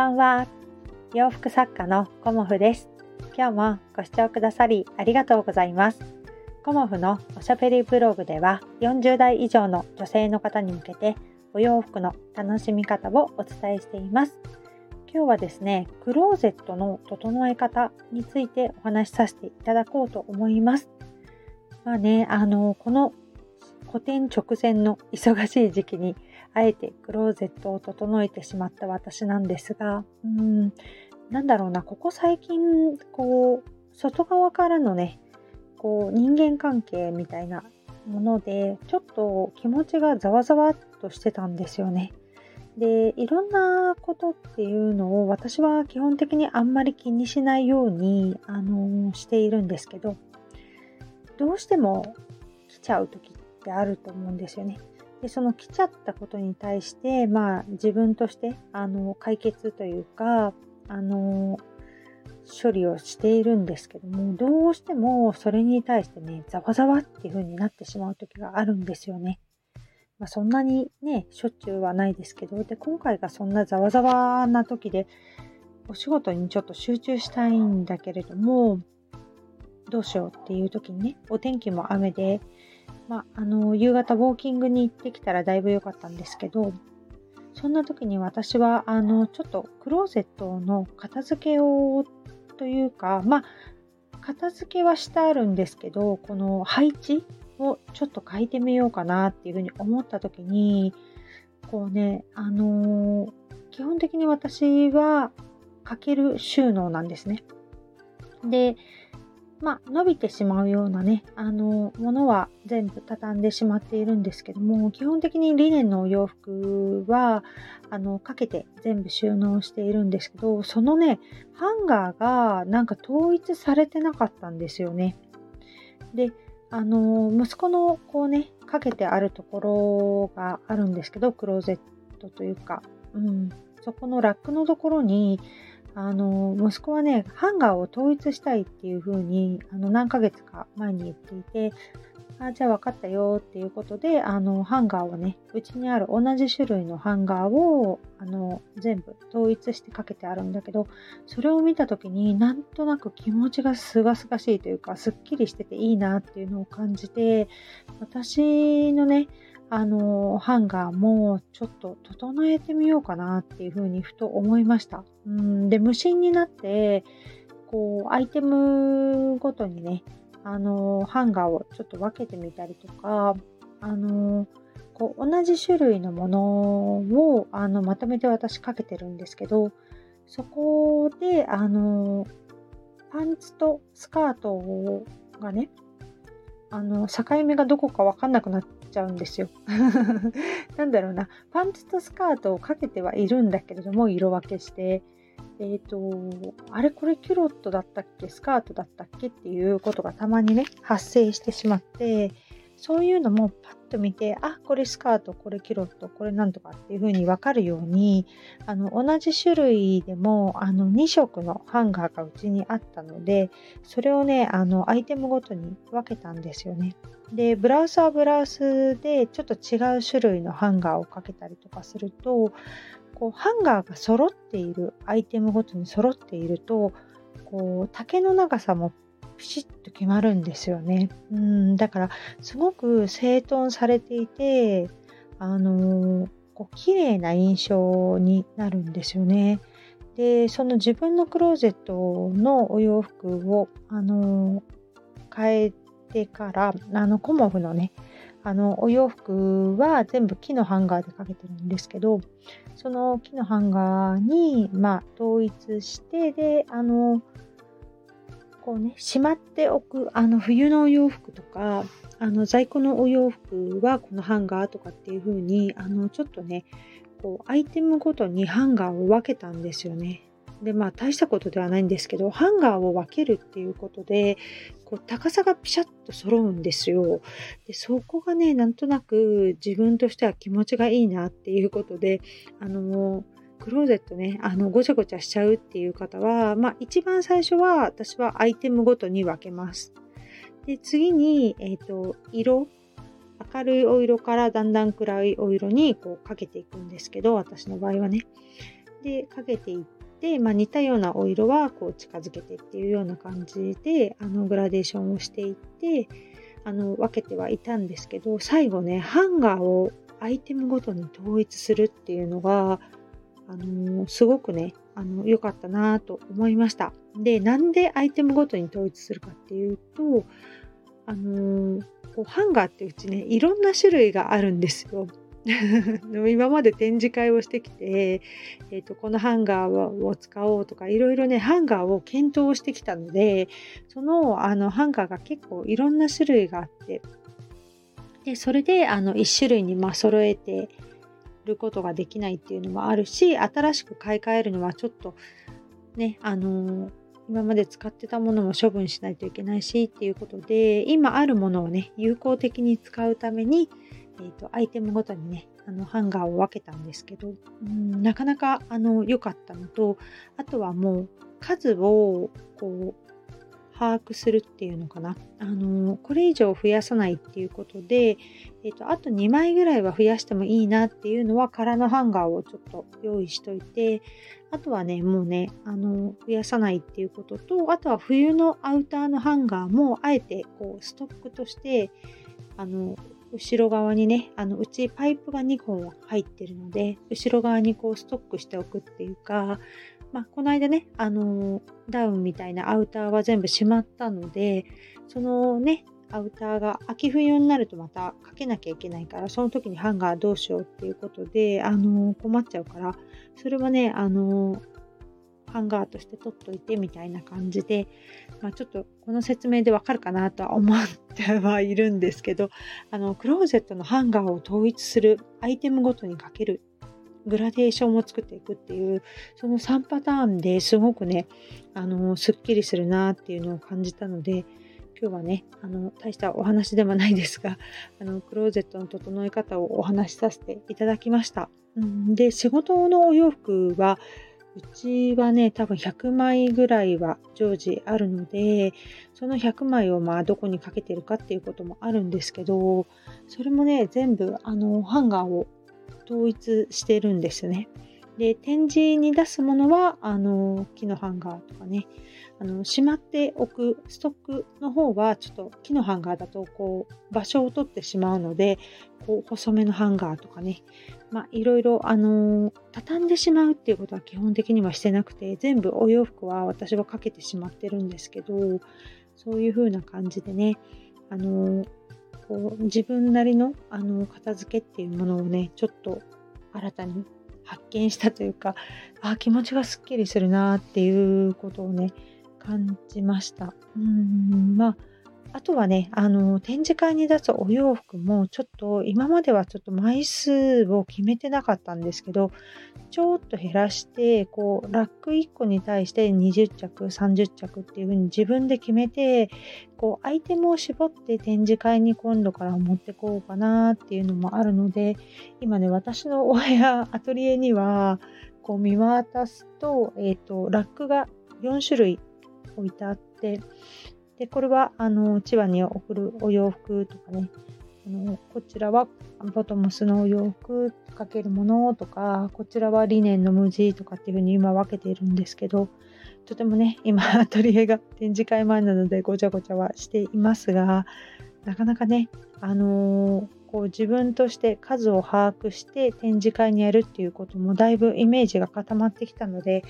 ばんは。洋服作家のコモフです。今日もご視聴くださりありがとうございます。コモフのおしゃべりブログでは40代以上の女性の方に向けてお洋服の楽しみ方をお伝えしています。今日はですね、クローゼットの整え方についてお話しさせていただこうと思います。まあね、あの、この個展直前の忙しい時期にあえてクローゼットを整えてしまった私なんですが、うん、なんだろうな、ここ最近、こう、外側からのね、こう、人間関係みたいなもので、ちょっと気持ちがざわざわっとしてたんですよね。で、いろんなことっていうのを私は基本的にあんまり気にしないように、あのしているんですけど、どうしても来ちゃう時ってあると思うんですよね。でその来ちゃったことに対して、まあ、自分としてあの解決というかあの処理をしているんですけどもどうしてもそれに対してねざわざわっていう風になってしまう時があるんですよね。まあ、そんなにねしょっちゅうはないですけどで今回がそんなざわざわな時でお仕事にちょっと集中したいんだけれどもどうしようっていう時にねお天気も雨でまあ、あの、夕方ウォーキングに行ってきたらだいぶ良かったんですけど、そんな時に私は、あの、ちょっとクローゼットの片付けを、というか、まあ、片付けはしてあるんですけど、この配置をちょっと変えてみようかなっていうふうに思った時に、こうね、あのー、基本的に私はかける収納なんですね。で、まあ、伸びてしまうようなね、あの、ものは全部畳んでしまっているんですけども、基本的にリネンのお洋服は、あの、かけて全部収納しているんですけど、そのね、ハンガーがなんか統一されてなかったんですよね。で、あの、息子のこうね、かけてあるところがあるんですけど、クローゼットというか、うん、そこのラックのところに、あの、息子はね、ハンガーを統一したいっていう風に、あの、何ヶ月か前に言っていて、あ、じゃあ分かったよっていうことで、あの、ハンガーをね、うちにある同じ種類のハンガーを、あの、全部統一してかけてあるんだけど、それを見た時になんとなく気持ちがすがすがしいというか、すっきりしてていいなっていうのを感じて、私のね、あの、ハンガーもちょっと整えてみようかなっていうふうにふと思いました。うん、で、無心になって、こう、アイテムごとにね、あの、ハンガーをちょっと分けてみたりとか、あの、こう、同じ種類のものを、あの、まとめて私かけてるんですけど、そこで、あの、パンツとスカートがね、あの、境目がどこかわかんなくなって、ちゃうんですよ。なんだろうな、パンツとスカートをかけてはいるんだけれども、色分けして、えっ、ー、と、あれこれキュロットだったっけ？スカートだったっけ？っていうことがたまにね、発生してしまって、そういうのもパッと見て、あ、これスカート、これキロット、これなんとかっていう風にわかるように、あの、同じ種類でも、あの、2色のハンガーがうちにあったので、それをね、あの、アイテムごとに分けたんですよね。で、ブラウスはブラウスでちょっと違う種類のハンガーをかけたりとかすると、こうハンガーが揃っている、アイテムごとに揃っていると、こう丈の長さもピシッと決まるんですよね。うん、だからすごく整頓されていて、あのー、こう綺麗な印象になるんですよね。で、その自分のクローゼットのお洋服を、あの、変えてから、あの、コモフのね、あの、お洋服は全部木のハンガーでかけてるんですけど、その木のハンガーに、まあ、統一して、で、あの、こうね、しまっておく、あの、冬のお洋服とか、あの、在庫のお洋服はこのハンガーとかっていう風に、あの、ちょっとね、こう、アイテムごとにハンガーを分けたんですよね。で、まあ、大したことではないんですけど、ハンガーを分けるっていうことで、こう、高さがピシャッと揃うんですよ。で、そこがね、なんとなく自分としては気持ちがいいなっていうことで、あのクローゼットね、あの、ごちゃごちゃしちゃうっていう方は、まあ、一番最初は私はアイテムごとに分けます。で、次に、えっ、ー、と、色、明るいお色からだんだん暗いお色にこうかけていくんですけど、私の場合はね。でかけていって、まあ、似たようなお色はこう近づけてっていうような感じであのグラデーションをしていってあの分けてはいたんですけど最後ねハンガーをアイテムごとに統一するっていうのがあのすごくねあの良かったなと思いました。でなんでアイテムごとに統一するかっていうとあのこうハンガーってうちねいろんな種類があるんですよ。今まで展示会をしてきて、えーと、このハンガーを使おうとかいろいろねハンガーを検討してきたのでそのあのハンガーが結構いろんな種類があってでそれであの1種類にま揃えてることができないっていうのもあるし新しく買い替えるのはちょっとねあの今まで使ってたものも処分しないといけないしっていうことで今あるものをね有効的に使うために、えーと、アイテムごとにねあのハンガーを分けたんですけどうんなかなかあの良かったのとあとはもう数をこう把握するっていうのかな。あのこれ以上増やさないっていうことで、えーと、あと2枚ぐらいは増やしてもいいなっていうのは空のハンガーをちょっと用意しといて、あとはね、もうね、あの増やさないっていうことと、あとは冬のアウターのハンガーもあえてこうストックとして、あの後ろ側にね、あのうちパイプが2本入ってるので、後ろ側にこうストックしておくっていうか、まあ、この間ね、あのダウンみたいなアウターは全部しまったので、そのね、アウターが秋冬になるとまたかけなきゃいけないから、その時にハンガーどうしようっていうことで、あの困っちゃうから、それはね、あのハンガーとして取っといてみたいな感じで、まあ、ちょっとこの説明でわかるかなとは思ってはいるんですけど、あのクローゼットのハンガーを統一するアイテムごとにかけるグラデーションを作っていくっていうその3パターンですごくねあのすっきりするなっていうのを感じたので今日はねあの大したお話ではないですがあのクローゼットの整え方をお話しさせていただきました。うん、で仕事のお洋服はうちはね、多分100枚ぐらいは常時あるので、その100枚をまあどこにかけてるかっていうこともあるんですけど、それもね、全部あのハンガーを統一してるんですね。で展示に出すものはあの木のハンガーとかねあのしまっておくストックの方はちょっと木のハンガーだとこう場所を取ってしまうのでこう細めのハンガーとかねまあいろいろあの畳んでしまうっていうことは基本的にはしてなくて全部お洋服は私はかけてしまってるんですけどそういう風な感じでねあのこう自分なりのあの片付けっていうものをねちょっと新たに発見したというかあ気持ちがすっきりするなっていうことをね感じました。うんまああとはね、あの、展示会に出すお洋服も、ちょっと、今まではちょっと枚数を決めてなかったんですけど、ちょっと減らして、こう、ラック1個に対して20着、30着っていう風に自分で決めて、こう、アイテムを絞って展示会に今度から持ってこうかなっていうのもあるので、今ね、私のお部屋、アトリエには、こう見渡すと、えっ、ー、と、ラックが4種類置いてあって、で、これは、あの、千葉に送るお洋服とかね、あのこちらはボトムスのお洋服かけるものとか、こちらはリネンの無地とかっていう風に今分けているんですけど、とてもね、今、アトリエが展示会前なのでごちゃごちゃはしていますが、なかなかね、あのー、こう自分として数を把握して展示会にやるっていうこともだいぶイメージが固まってきたので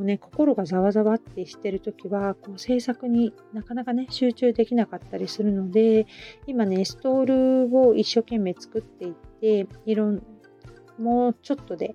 うね、心がざわざわってしてる時は、こう制作になかなかね、集中できなかったりするので、今ね、ストールを一生懸命作っていって、いろん、もうちょっとで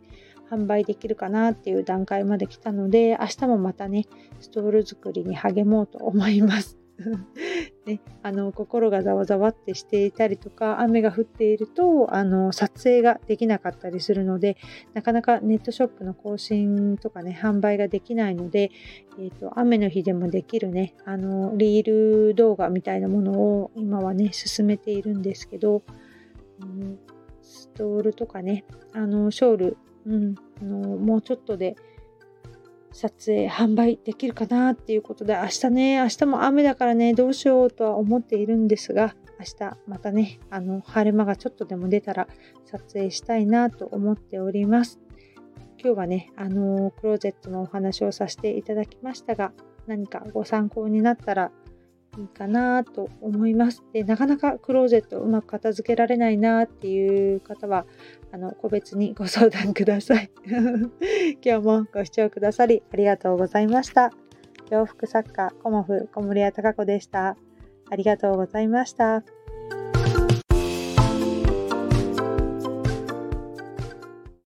販売できるかなっていう段階まで来たので、明日もまたね、ストール作りに励もうと思います。ね、あの心がざわざわってしていたりとか雨が降っているとあの撮影ができなかったりするのでなかなかネットショップの更新とかね販売ができないので、えーと、雨の日でもできるねあのリール動画みたいなものを今はね進めているんですけど、うん、ストールとかねあのショール、うん、あのもうちょっとで撮影販売できるかなっていうことで明日ね明日も雨だからねどうしようとは思っているんですが明日またねあの晴れ間がちょっとでも出たら撮影したいなと思っております。今日はね、あのクローゼットのお話をさせていただきましたが、何かご参考になったらいいかなと思います。で、なかなかクローゼットうまく片付けられないなっていう方は、あの、個別にご相談ください。今日もご視聴くださりありがとうございました。洋服作家、コモフ小森屋隆子でした。ありがとうございました。